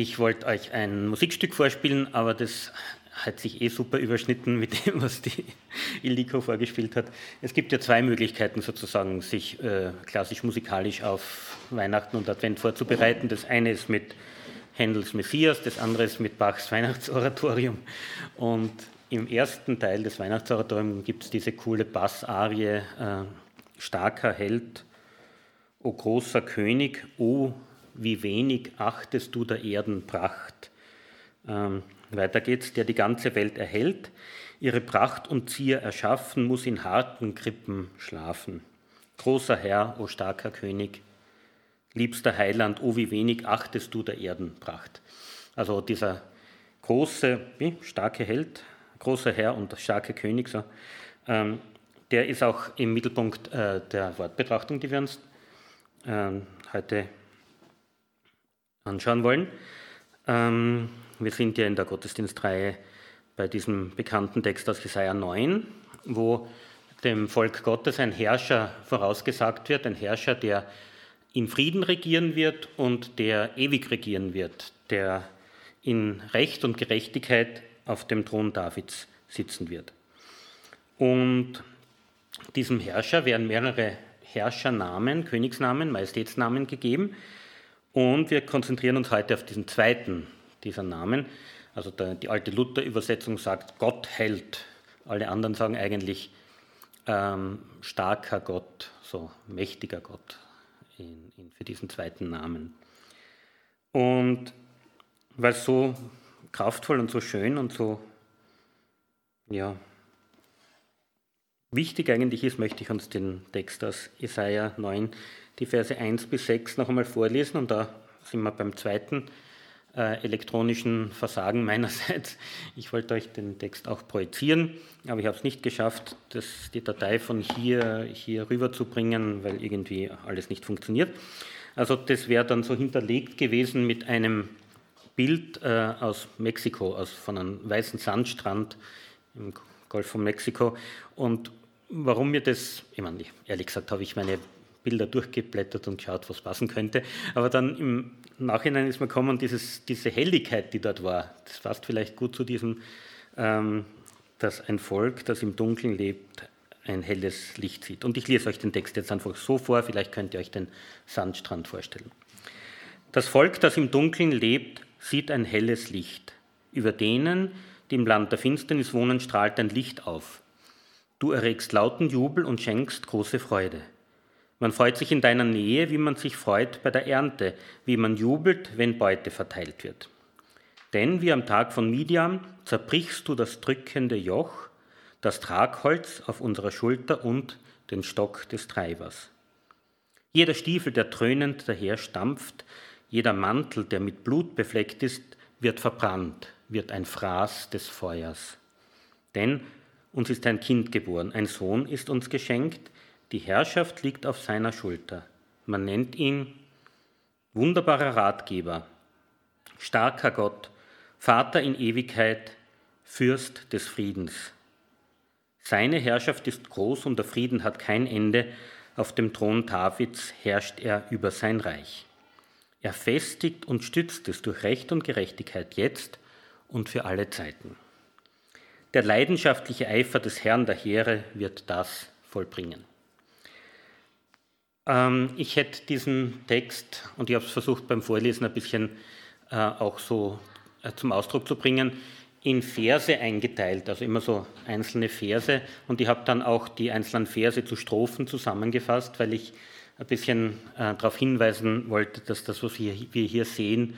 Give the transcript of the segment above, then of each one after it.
Ich wollte euch ein Musikstück vorspielen, aber das hat sich eh super überschnitten mit dem, was die Ildiko vorgespielt hat. Es gibt ja zwei Möglichkeiten sozusagen, sich äh, klassisch musikalisch auf Weihnachten und Advent vorzubereiten. Das eine ist mit Händels Messias, das andere ist mit Bachs Weihnachtsoratorium. Und im ersten Teil des Weihnachtsoratoriums gibt es diese coole Bassarie, äh, starker Held, o großer König, o wie wenig achtest du der Erden Pracht. Ähm, weiter geht's, der die ganze Welt erhält, ihre Pracht und Zier erschaffen, muss in harten Krippen schlafen. Großer Herr, o starker König, liebster Heiland, o wie wenig achtest du der Erdenpracht. Also dieser große, wie, starke Held, großer Herr und starke König, so, ähm, der ist auch im Mittelpunkt äh, der Wortbetrachtung, die wir uns ähm, heute anschauen wollen. Ähm, wir sind ja in der Gottesdienstreihe bei diesem bekannten Text aus Jesaja 9, wo dem Volk Gottes ein Herrscher vorausgesagt wird, ein Herrscher, der in Frieden regieren wird und der ewig regieren wird, der in Recht und Gerechtigkeit auf dem Thron Davids sitzen wird. Und diesem Herrscher werden mehrere Herrschernamen, Königsnamen, Majestätsnamen gegeben. Und wir konzentrieren uns heute auf diesen zweiten dieser Namen. Also der, die alte Luther-Übersetzung sagt, Gott hält. Alle anderen sagen eigentlich ähm, starker Gott, so mächtiger Gott in, in, für diesen zweiten Namen. Und weil es so kraftvoll und so schön und so ja, wichtig eigentlich ist, möchte ich uns den Text aus Jesaja 9, die Verse 1 bis 6 noch einmal vorlesen. Und da sind wir beim zweiten äh, elektronischen Versagen meinerseits. Ich wollte euch den Text auch projizieren, aber ich habe es nicht geschafft, das, die Datei von hier, hier rüber zu bringen, weil irgendwie alles nicht funktioniert. Also das wäre dann so hinterlegt gewesen mit einem Bild äh, aus Mexiko, aus, von einem weißen Sandstrand im Golf von Mexiko. Und warum mir das, ich meine, ehrlich gesagt habe ich meine Bilder durchgeblättert und geschaut, was passen könnte. Aber dann im Nachhinein ist mir gekommen, dieses, diese Helligkeit, die dort war, das passt vielleicht gut zu diesem, ähm, dass ein Volk, das im Dunkeln lebt, ein helles Licht sieht. Und ich lese euch den Text jetzt einfach so vor, vielleicht könnt ihr euch den Sandstrand vorstellen. Das Volk, das im Dunkeln lebt, sieht ein helles Licht. Über denen, die im Land der Finsternis wohnen, strahlt ein Licht auf. Du erregst lauten Jubel und schenkst große Freude. Man freut sich in deiner Nähe, wie man sich freut bei der Ernte, wie man jubelt, wenn Beute verteilt wird. Denn wie am Tag von Midian zerbrichst du das drückende Joch, das Tragholz auf unserer Schulter und den Stock des Treibers. Jeder Stiefel, der dröhnend daher stampft, jeder Mantel, der mit Blut befleckt ist, wird verbrannt, wird ein Fraß des Feuers. Denn uns ist ein Kind geboren, ein Sohn ist uns geschenkt, die Herrschaft liegt auf seiner Schulter. Man nennt ihn wunderbarer Ratgeber, starker Gott, Vater in Ewigkeit, Fürst des Friedens. Seine Herrschaft ist groß und der Frieden hat kein Ende. Auf dem Thron Davids herrscht er über sein Reich. Er festigt und stützt es durch Recht und Gerechtigkeit jetzt und für alle Zeiten. Der leidenschaftliche Eifer des Herrn der Heere wird das vollbringen. Ähm, ich hätte diesen Text, und ich habe es versucht beim Vorlesen ein bisschen äh, auch so äh, zum Ausdruck zu bringen, in Verse eingeteilt, also immer so einzelne Verse. Und ich habe dann auch die einzelnen Verse zu Strophen zusammengefasst, weil ich ein bisschen äh, darauf hinweisen wollte, dass das, was wir, hier sehen,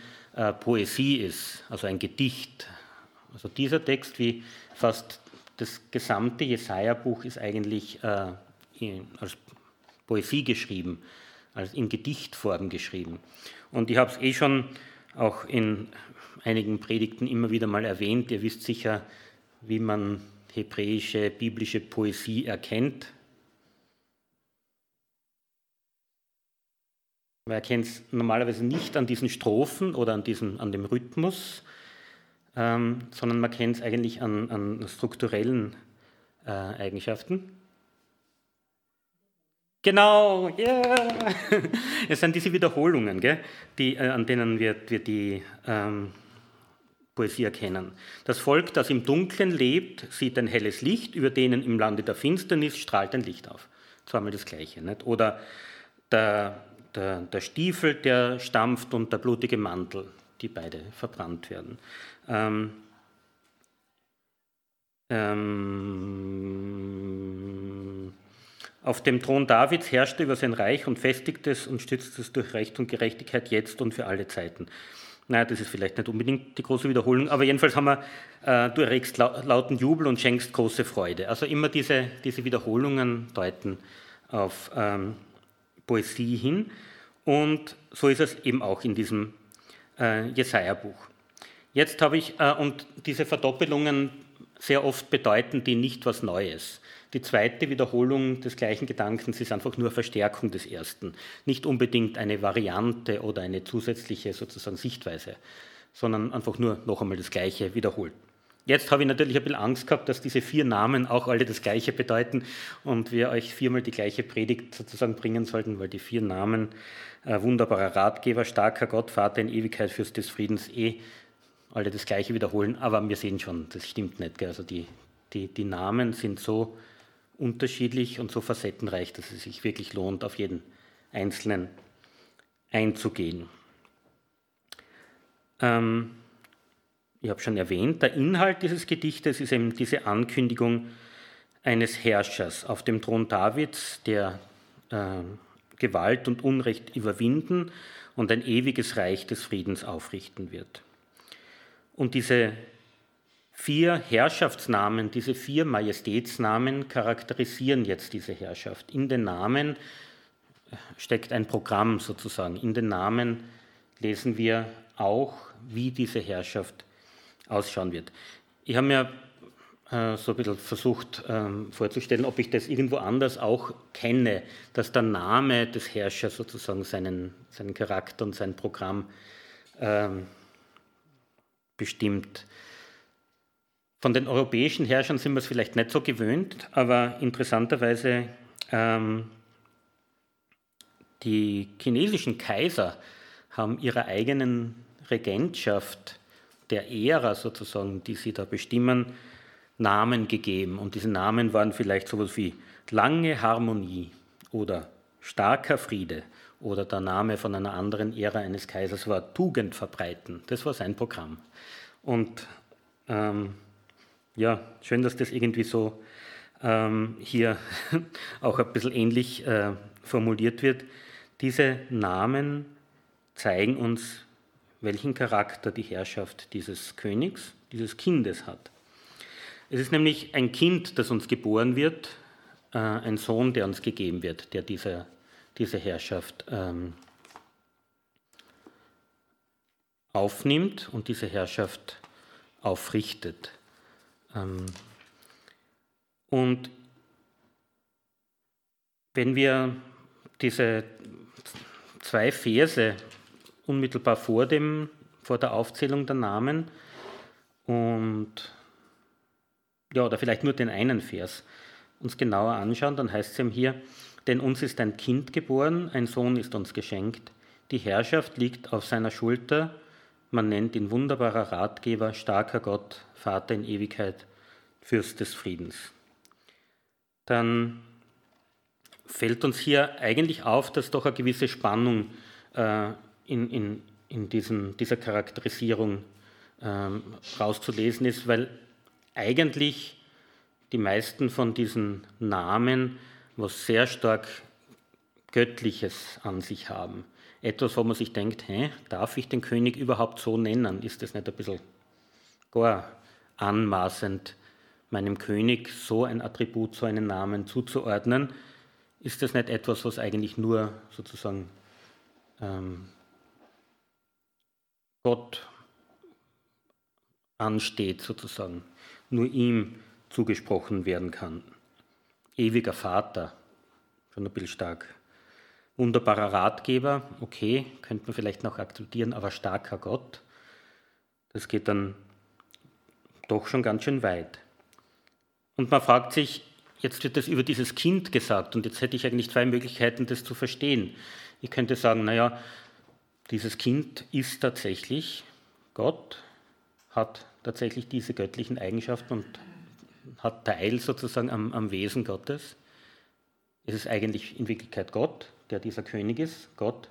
Poesie ist, also ein Gedicht. Also dieser Text, wie fast das gesamte Jesaja-Buch, ist eigentlich als Poesie geschrieben, also in Gedichtform geschrieben. Und ich habe es eh schon auch in einigen Predigten immer wieder mal erwähnt. Ihr wisst sicher, wie man hebräische, biblische Poesie erkennt. Man erkennt es normalerweise nicht an diesen Strophen oder an, diesen, an dem Rhythmus, ähm, sondern man kennt es eigentlich an, an strukturellen äh, Eigenschaften. Genau. Yeah. Es sind diese Wiederholungen, gell, die, äh, an denen wir, wir die ähm, Poesie erkennen. Das Volk, das im Dunkeln lebt, sieht ein helles Licht, über denen im Lande der Finsternis strahlt ein Licht auf. Zweimal das Gleiche. Nicht? Oder der, der, der Stiefel, der stampft und der blutige Mantel, die beide verbrannt werden. Ähm, ähm, auf dem Thron Davids herrschte über sein Reich und festigte es und stützte es durch Recht und Gerechtigkeit jetzt und für alle Zeiten. Naja, das ist vielleicht nicht unbedingt die große Wiederholung, aber jedenfalls haben wir, äh, du erregst lauten Jubel und schenkst große Freude. Also immer diese, diese Wiederholungen deuten auf ähm, Poesie hin und so ist es eben auch in diesem äh, Jesaja-Buch. Jetzt habe ich, äh, und diese Verdoppelungen sehr oft bedeuten die nicht was Neues. Die zweite Wiederholung des gleichen Gedankens ist einfach nur Verstärkung des ersten, nicht unbedingt eine Variante oder eine zusätzliche sozusagen Sichtweise, sondern einfach nur noch einmal das Gleiche wiederholt. Jetzt habe ich natürlich ein bisschen Angst gehabt, dass diese vier Namen auch alle das Gleiche bedeuten und wir euch viermal die gleiche Predigt sozusagen bringen sollten, weil die vier Namen äh, wunderbarer Ratgeber, starker Gott, Vater in Ewigkeit, Fürst des Friedens eh alle das Gleiche wiederholen, aber wir sehen schon, das stimmt nicht. Gell? Also die, die, die Namen sind so unterschiedlich und so facettenreich, dass es sich wirklich lohnt, auf jeden einzelnen einzugehen. Ähm, ich habe schon erwähnt, der Inhalt dieses Gedichtes ist eben diese Ankündigung eines Herrschers auf dem Thron Davids, der äh, Gewalt und Unrecht überwinden und ein ewiges Reich des Friedens aufrichten wird. Und diese Vier Herrschaftsnamen, diese vier Majestätsnamen charakterisieren jetzt diese Herrschaft. In den Namen steckt ein Programm sozusagen. In den Namen lesen wir auch, wie diese Herrschaft ausschauen wird. Ich habe mir äh, so ein bisschen versucht ähm, vorzustellen, ob ich das irgendwo anders auch kenne, dass der Name des Herrschers sozusagen seinen, seinen Charakter und sein Programm ähm, bestimmt. Von den europäischen Herrschern sind wir es vielleicht nicht so gewöhnt, aber interessanterweise ähm, die chinesischen Kaiser haben ihrer eigenen Regentschaft der Ära sozusagen, die sie da bestimmen, Namen gegeben. Und diese Namen waren vielleicht sowas wie lange Harmonie oder starker Friede oder der Name von einer anderen Ära eines Kaisers war Tugend verbreiten. Das war sein Programm. Und ähm, ja, schön, dass das irgendwie so ähm, hier auch ein bisschen ähnlich äh, formuliert wird. Diese Namen zeigen uns, welchen Charakter die Herrschaft dieses Königs, dieses Kindes hat. Es ist nämlich ein Kind, das uns geboren wird, äh, ein Sohn, der uns gegeben wird, der diese, diese Herrschaft ähm, aufnimmt und diese Herrschaft aufrichtet. Ähm, und wenn wir diese zwei Verse unmittelbar vor, dem, vor der Aufzählung der Namen und ja, oder vielleicht nur den einen Vers uns genauer anschauen, dann heißt es eben hier, denn uns ist ein Kind geboren, ein Sohn ist uns geschenkt, die Herrschaft liegt auf seiner Schulter, man nennt ihn wunderbarer Ratgeber, starker Gott, Vater in Ewigkeit, Fürst des Friedens. Dann fällt uns hier eigentlich auf, dass doch eine gewisse Spannung äh, in, in, in diesen, dieser Charakterisierung ähm, rauszulesen ist, weil eigentlich die meisten von diesen Namen was sehr stark Göttliches an sich haben etwas, wo man sich denkt, hä, darf ich den König überhaupt so nennen? Ist das nicht ein bisschen gar anmaßend, meinem König so ein Attribut, so einen Namen zuzuordnen? Ist das nicht etwas, was eigentlich nur sozusagen ähm, Gott ansteht, sozusagen, nur ihm zugesprochen werden kann? Ewiger Vater, schon ein bisschen stark wunderbarer Ratgeber, okay, könnte man vielleicht noch akzeptieren, aber starker Gott, das geht dann doch schon ganz schön weit. Und man fragt sich, jetzt wird das über dieses Kind gesagt und jetzt hätte ich eigentlich zwei Möglichkeiten, das zu verstehen. Ich könnte sagen, naja, dieses Kind ist tatsächlich Gott, hat tatsächlich diese göttlichen Eigenschaften und hat Teil sozusagen am, am Wesen Gottes. Es ist eigentlich in Wirklichkeit Gott, der dieser König ist, Gott,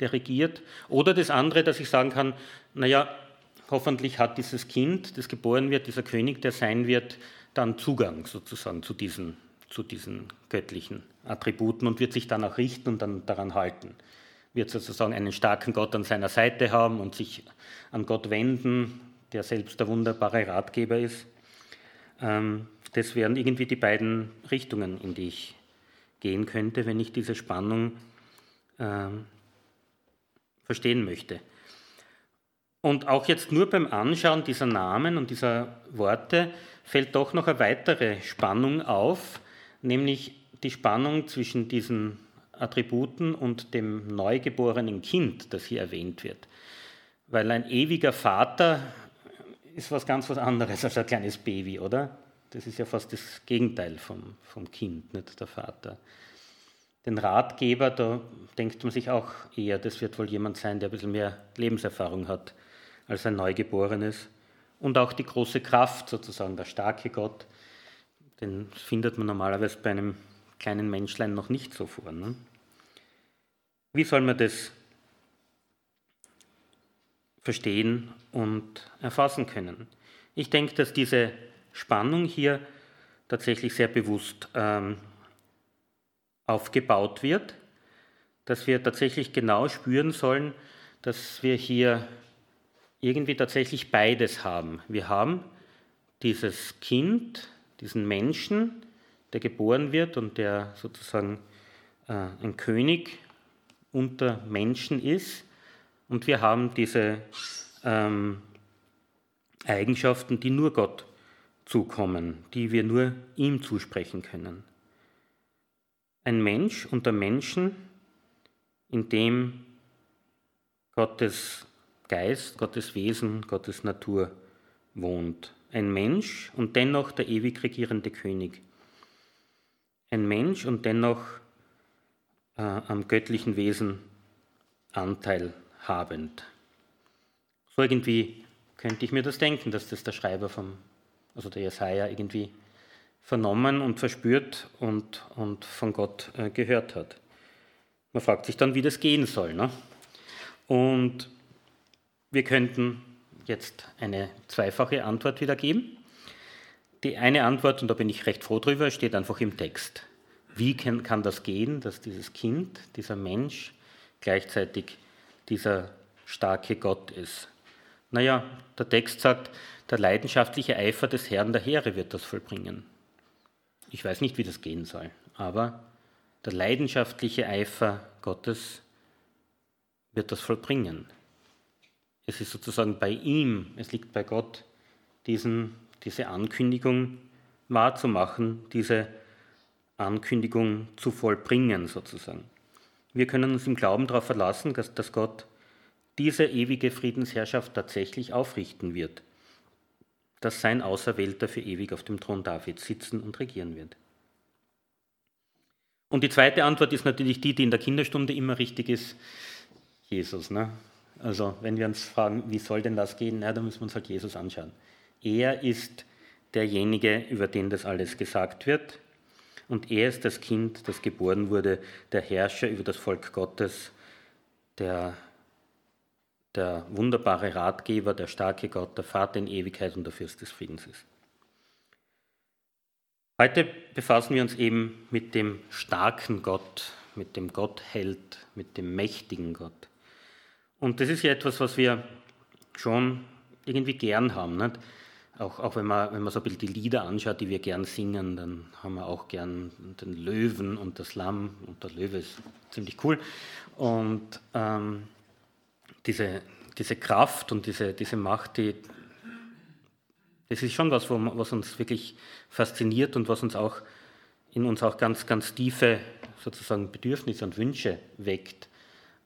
der regiert. Oder das andere, dass ich sagen kann, naja, hoffentlich hat dieses Kind, das geboren wird, dieser König, der sein wird, dann Zugang sozusagen zu diesen, zu diesen göttlichen Attributen und wird sich dann auch richten und dann daran halten. Wird sozusagen einen starken Gott an seiner Seite haben und sich an Gott wenden, der selbst der wunderbare Ratgeber ist. Ähm, das wären irgendwie die beiden Richtungen, in die ich gehen könnte, wenn ich diese Spannung ähm, verstehen möchte. Und auch jetzt nur beim Anschauen dieser Namen und dieser Worte fällt doch noch eine weitere Spannung auf, nämlich die Spannung zwischen diesen Attributen und dem neugeborenen Kind, das hier erwähnt wird. Weil ein ewiger Vater ist was ganz was anderes als ein kleines Baby, oder? Das ist ja fast das Gegenteil vom, vom Kind, nicht der Vater. Den Ratgeber, da denkt man sich auch eher, das wird wohl jemand sein, der ein bisschen mehr Lebenserfahrung hat als ein Neugeborenes. Und auch die große Kraft, sozusagen der starke Gott, den findet man normalerweise bei einem kleinen Menschlein noch nicht so vor. Ne? Wie soll man das verstehen und erfassen können? Ich denke, dass diese Spannung hier tatsächlich sehr bewusst ähm, aufgebaut wird, dass wir tatsächlich genau spüren sollen, dass wir hier irgendwie tatsächlich beides haben. Wir haben dieses Kind, diesen Menschen, der geboren wird und der sozusagen äh, ein König unter Menschen ist. Und wir haben diese ähm, Eigenschaften, die nur Gott zukommen, die wir nur ihm zusprechen können. Ein Mensch unter Menschen, in dem Gottes Geist, Gottes Wesen, Gottes Natur wohnt. Ein Mensch und dennoch der ewig regierende König. Ein Mensch und dennoch äh, am göttlichen Wesen Anteil habend. So irgendwie könnte ich mir das denken, dass das der Schreiber vom, also der Jesaja irgendwie vernommen und verspürt und, und von Gott äh, gehört hat. Man fragt sich dann, wie das gehen soll. Ne? Und wir könnten jetzt eine zweifache Antwort wiedergeben. Die eine Antwort, und da bin ich recht froh drüber, steht einfach im Text. Wie kann das gehen, dass dieses Kind, dieser Mensch gleichzeitig dieser starke Gott ist? Naja, der Text sagt, der leidenschaftliche Eifer des Herrn der Heere wird das vollbringen. Ich weiß nicht, wie das gehen soll, aber der leidenschaftliche Eifer Gottes wird das vollbringen. Es ist sozusagen bei ihm, es liegt bei Gott, diesen, diese Ankündigung wahrzumachen, diese Ankündigung zu vollbringen sozusagen. Wir können uns im Glauben darauf verlassen, dass, dass Gott diese ewige Friedensherrschaft tatsächlich aufrichten wird dass sein Auserwählter für ewig auf dem Thron Davids sitzen und regieren wird. Und die zweite Antwort ist natürlich die, die in der Kinderstunde immer richtig ist, Jesus. Ne? Also wenn wir uns fragen, wie soll denn das gehen, na, dann müssen wir uns halt Jesus anschauen. Er ist derjenige, über den das alles gesagt wird. Und er ist das Kind, das geboren wurde, der Herrscher über das Volk Gottes, der der wunderbare Ratgeber, der starke Gott, der Vater in Ewigkeit und der Fürst des Friedens ist. Heute befassen wir uns eben mit dem starken Gott, mit dem Gottheld, mit dem mächtigen Gott. Und das ist ja etwas, was wir schon irgendwie gern haben. Nicht? Auch, auch wenn, man, wenn man so ein bisschen die Lieder anschaut, die wir gern singen, dann haben wir auch gern den Löwen und das Lamm. Und der Löwe ist ziemlich cool. Und ähm, diese, diese Kraft und diese, diese Macht, die, das ist schon was, was uns wirklich fasziniert und was uns auch in uns auch ganz, ganz tiefe sozusagen Bedürfnisse und Wünsche weckt,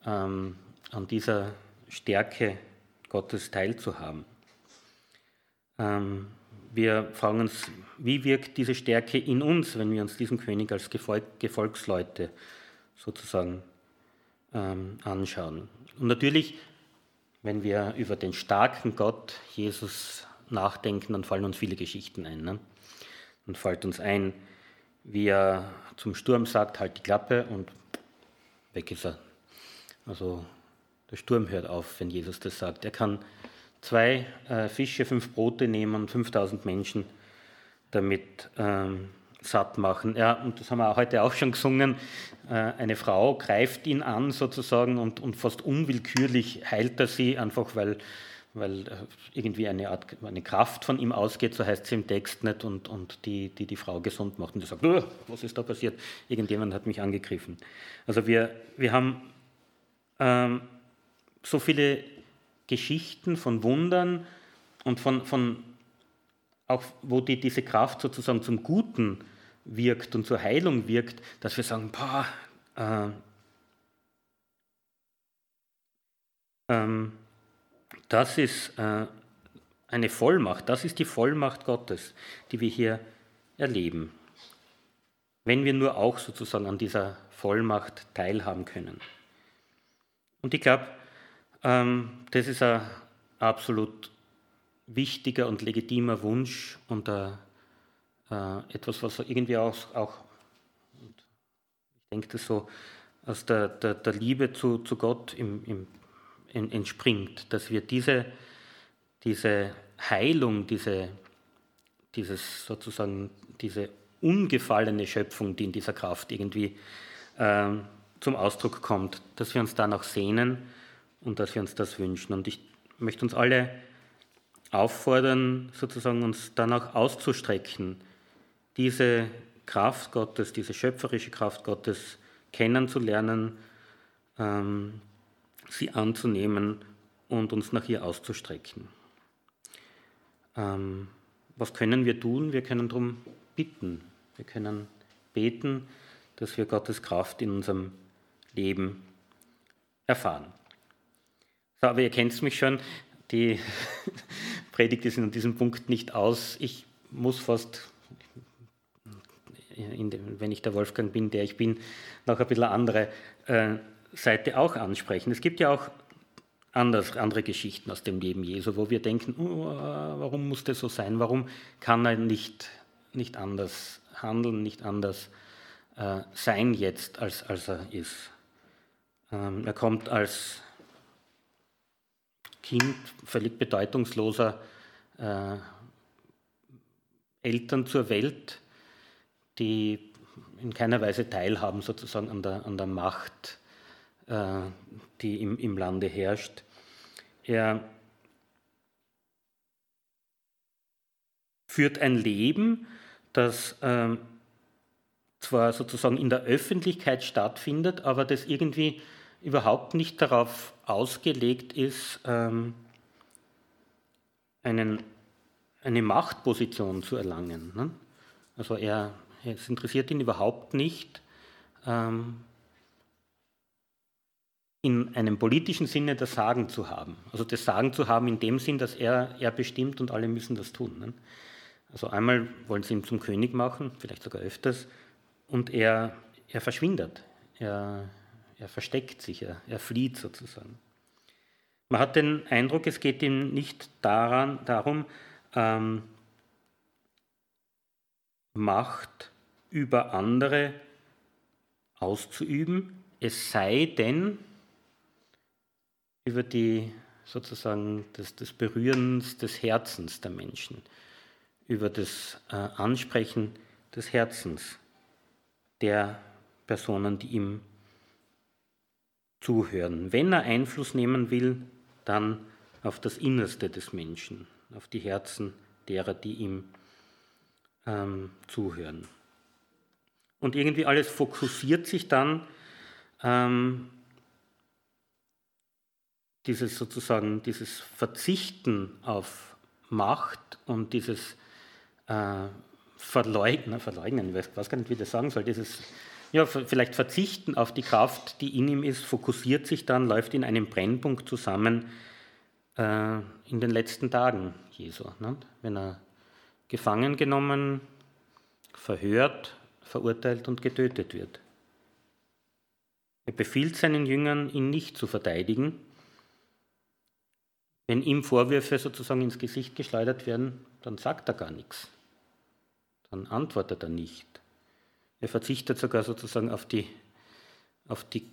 ähm, an dieser Stärke Gottes teilzuhaben. Ähm, wir fragen uns, wie wirkt diese Stärke in uns, wenn wir uns diesen König als Gefolg Gefolgsleute sozusagen ähm, anschauen. Und natürlich, wenn wir über den starken Gott Jesus nachdenken, dann fallen uns viele Geschichten ein. Ne? Dann fällt uns ein, wie er zum Sturm sagt, halt die Klappe und weg ist er. Also der Sturm hört auf, wenn Jesus das sagt. Er kann zwei äh, Fische, fünf Brote nehmen, 5000 Menschen damit ähm, satt machen. Ja, und das haben wir heute auch schon gesungen. Äh, eine Frau greift ihn an sozusagen und, und fast unwillkürlich heilt er sie, einfach weil, weil äh, irgendwie eine Art eine Kraft von ihm ausgeht, so heißt es im Text nicht, und, und die, die die Frau gesund macht. Und sie sagt, was ist da passiert? Irgendjemand hat mich angegriffen. Also wir, wir haben ähm, so viele Geschichten von Wundern und von, von auch wo die, diese Kraft sozusagen zum Guten wirkt und zur Heilung wirkt, dass wir sagen, boah, äh, ähm, das ist äh, eine Vollmacht, das ist die Vollmacht Gottes, die wir hier erleben. Wenn wir nur auch sozusagen an dieser Vollmacht teilhaben können. Und ich glaube, ähm, das ist ein absolut wichtiger und legitimer Wunsch und äh, äh, etwas, was irgendwie auch, auch ich denke das so, aus der, der, der Liebe zu, zu Gott im, im, in, entspringt, dass wir diese, diese Heilung, diese, dieses sozusagen, diese ungefallene Schöpfung, die in dieser Kraft irgendwie äh, zum Ausdruck kommt, dass wir uns danach sehnen und dass wir uns das wünschen. Und ich möchte uns alle auffordern, sozusagen uns danach auszustrecken, diese Kraft Gottes, diese schöpferische Kraft Gottes kennenzulernen, ähm, sie anzunehmen und uns nach ihr auszustrecken. Ähm, was können wir tun? Wir können darum bitten. Wir können beten, dass wir Gottes Kraft in unserem Leben erfahren. So, aber ihr kennt mich schon, die Predigt ist in diesem Punkt nicht aus. Ich muss fast, dem, wenn ich der Wolfgang bin, der ich bin, noch ein bisschen andere äh, Seite auch ansprechen. Es gibt ja auch anders, andere Geschichten aus dem Leben Jesu, wo wir denken, oh, warum muss das so sein? Warum kann er nicht, nicht anders handeln, nicht anders äh, sein jetzt, als, als er ist? Ähm, er kommt als Kind völlig bedeutungsloser äh, Eltern zur Welt, die in keiner Weise teilhaben sozusagen an der, an der Macht, äh, die im, im Lande herrscht. Er führt ein Leben, das äh, zwar sozusagen in der Öffentlichkeit stattfindet, aber das irgendwie überhaupt nicht darauf ausgelegt ist, ähm, einen, eine Machtposition zu erlangen. Ne? Also er, es interessiert ihn überhaupt nicht, ähm, in einem politischen Sinne das Sagen zu haben. Also das Sagen zu haben in dem Sinn, dass er, er bestimmt und alle müssen das tun. Ne? Also einmal wollen sie ihn zum König machen, vielleicht sogar öfters, und er, er verschwindet. Er, er versteckt sich, er, er flieht sozusagen. Man hat den Eindruck, es geht ihm nicht daran, darum, ähm, Macht über andere auszuüben, es sei denn über die sozusagen des, des Berührens des Herzens der Menschen, über das äh, Ansprechen des Herzens der Personen, die ihm zuhören. Wenn er Einfluss nehmen will, dann auf das Innerste des Menschen, auf die Herzen derer, die ihm ähm, zuhören. Und irgendwie alles fokussiert sich dann, ähm, dieses sozusagen, dieses Verzichten auf Macht und dieses äh, Verleugnen, Verleugnen, ich weiß gar nicht, wie ich das sagen soll, dieses ja, vielleicht verzichten auf die Kraft, die in ihm ist, fokussiert sich dann, läuft in einem Brennpunkt zusammen äh, in den letzten Tagen Jesu. Ne? Wenn er gefangen genommen, verhört, verurteilt und getötet wird. Er befiehlt seinen Jüngern, ihn nicht zu verteidigen. Wenn ihm Vorwürfe sozusagen ins Gesicht geschleudert werden, dann sagt er gar nichts. Dann antwortet er nicht. Er verzichtet sogar sozusagen auf die, auf die,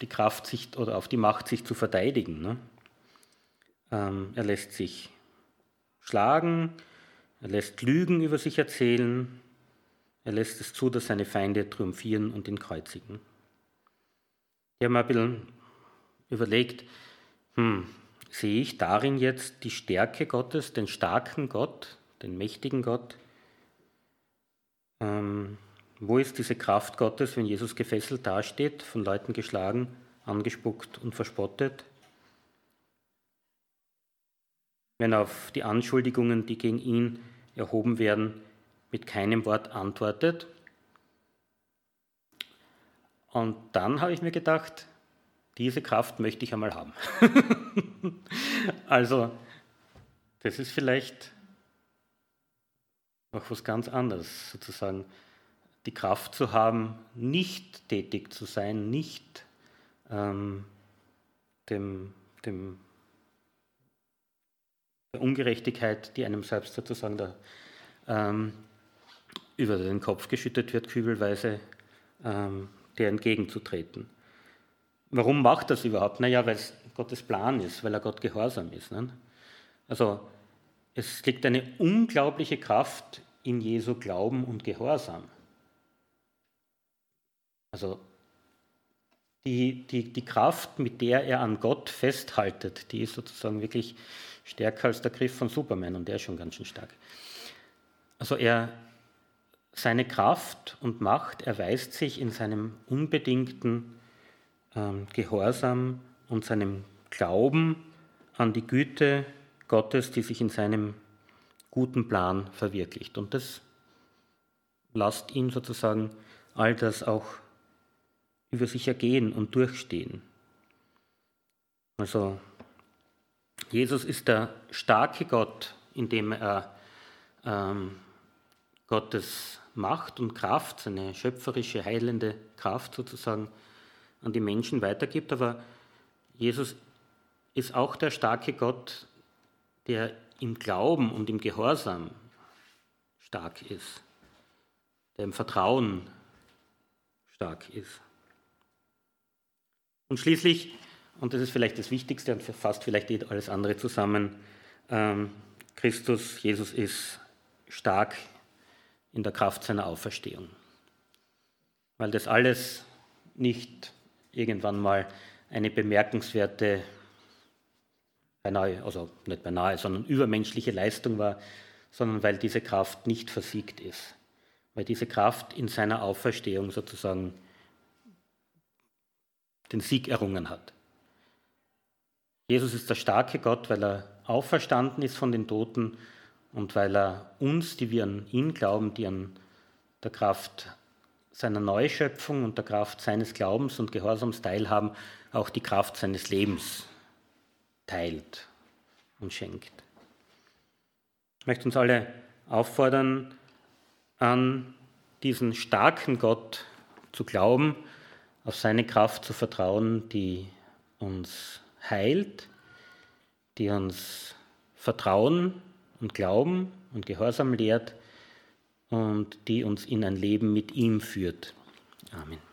die Kraft sich, oder auf die Macht, sich zu verteidigen. Ne? Ähm, er lässt sich schlagen, er lässt Lügen über sich erzählen, er lässt es zu, dass seine Feinde triumphieren und ihn kreuzigen. Ich habe mir ein bisschen überlegt, hm, sehe ich darin jetzt die Stärke Gottes, den starken Gott, den mächtigen Gott? Ähm, wo ist diese Kraft Gottes, wenn Jesus gefesselt dasteht, von Leuten geschlagen, angespuckt und verspottet? Wenn er auf die Anschuldigungen, die gegen ihn erhoben werden, mit keinem Wort antwortet. Und dann habe ich mir gedacht, diese Kraft möchte ich einmal haben. also, das ist vielleicht noch was ganz anderes, sozusagen die Kraft zu haben, nicht tätig zu sein, nicht ähm, dem, dem, der Ungerechtigkeit, die einem selbst sozusagen da, ähm, über den Kopf geschüttet wird, kübelweise, ähm, der entgegenzutreten. Warum macht das überhaupt? Naja, weil es Gottes Plan ist, weil er Gott gehorsam ist. Ne? Also es liegt eine unglaubliche Kraft in Jesu Glauben und Gehorsam. Also die, die, die Kraft, mit der er an Gott festhaltet, die ist sozusagen wirklich stärker als der Griff von Superman und der ist schon ganz schön stark. Also er, seine Kraft und Macht erweist sich in seinem unbedingten ähm, Gehorsam und seinem Glauben an die Güte Gottes, die sich in seinem guten Plan verwirklicht. Und das lasst ihn sozusagen all das auch über sich ergehen und durchstehen. Also Jesus ist der starke Gott, indem er ähm, Gottes Macht und Kraft, seine schöpferische, heilende Kraft sozusagen an die Menschen weitergibt. Aber Jesus ist auch der starke Gott, der im Glauben und im Gehorsam stark ist, der im Vertrauen stark ist. Und schließlich, und das ist vielleicht das Wichtigste und fasst vielleicht eh alles andere zusammen, ähm, Christus, Jesus ist stark in der Kraft seiner Auferstehung. Weil das alles nicht irgendwann mal eine bemerkenswerte, beinahe, also nicht beinahe, sondern übermenschliche Leistung war, sondern weil diese Kraft nicht versiegt ist. Weil diese Kraft in seiner Auferstehung sozusagen den Sieg errungen hat. Jesus ist der starke Gott, weil er auferstanden ist von den Toten und weil er uns, die wir an ihn glauben, die an der Kraft seiner Neuschöpfung und der Kraft seines Glaubens und Gehorsams teilhaben, auch die Kraft seines Lebens teilt und schenkt. Ich möchte uns alle auffordern, an diesen starken Gott zu glauben, auf seine Kraft zu vertrauen, die uns heilt, die uns Vertrauen und Glauben und Gehorsam lehrt und die uns in ein Leben mit ihm führt. Amen.